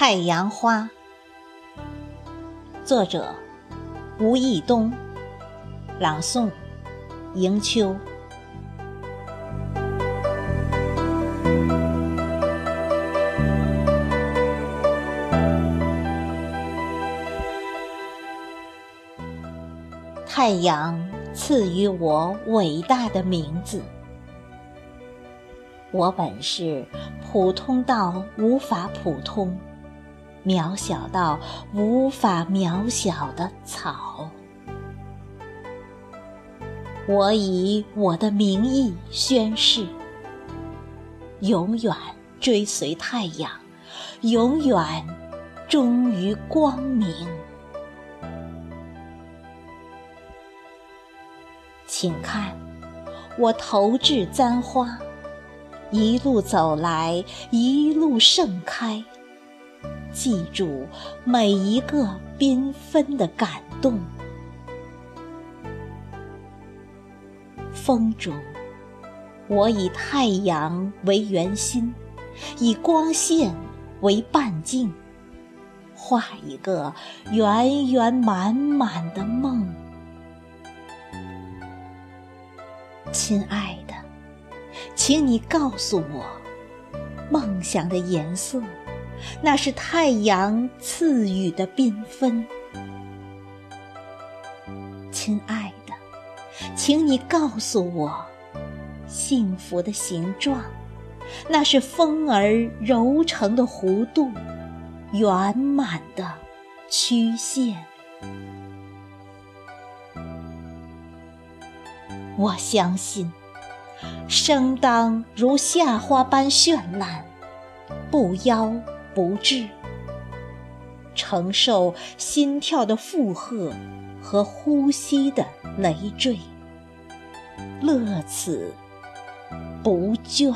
太阳花，作者吴义东，朗诵迎秋。太阳赐予我伟大的名字。我本是普通到无法普通、渺小到无法渺小的草。我以我的名义宣誓：永远追随太阳，永远忠于光明。请看，我投掷簪花。一路走来，一路盛开。记住每一个缤纷的感动。风中，我以太阳为圆心，以光线为半径，画一个圆圆满满的梦。亲爱的。请你告诉我，梦想的颜色，那是太阳赐予的缤纷。亲爱的，请你告诉我，幸福的形状，那是风儿揉成的弧度，圆满的曲线。我相信。生当如夏花般绚烂，不夭不至，承受心跳的负荷和呼吸的累赘，乐此不倦。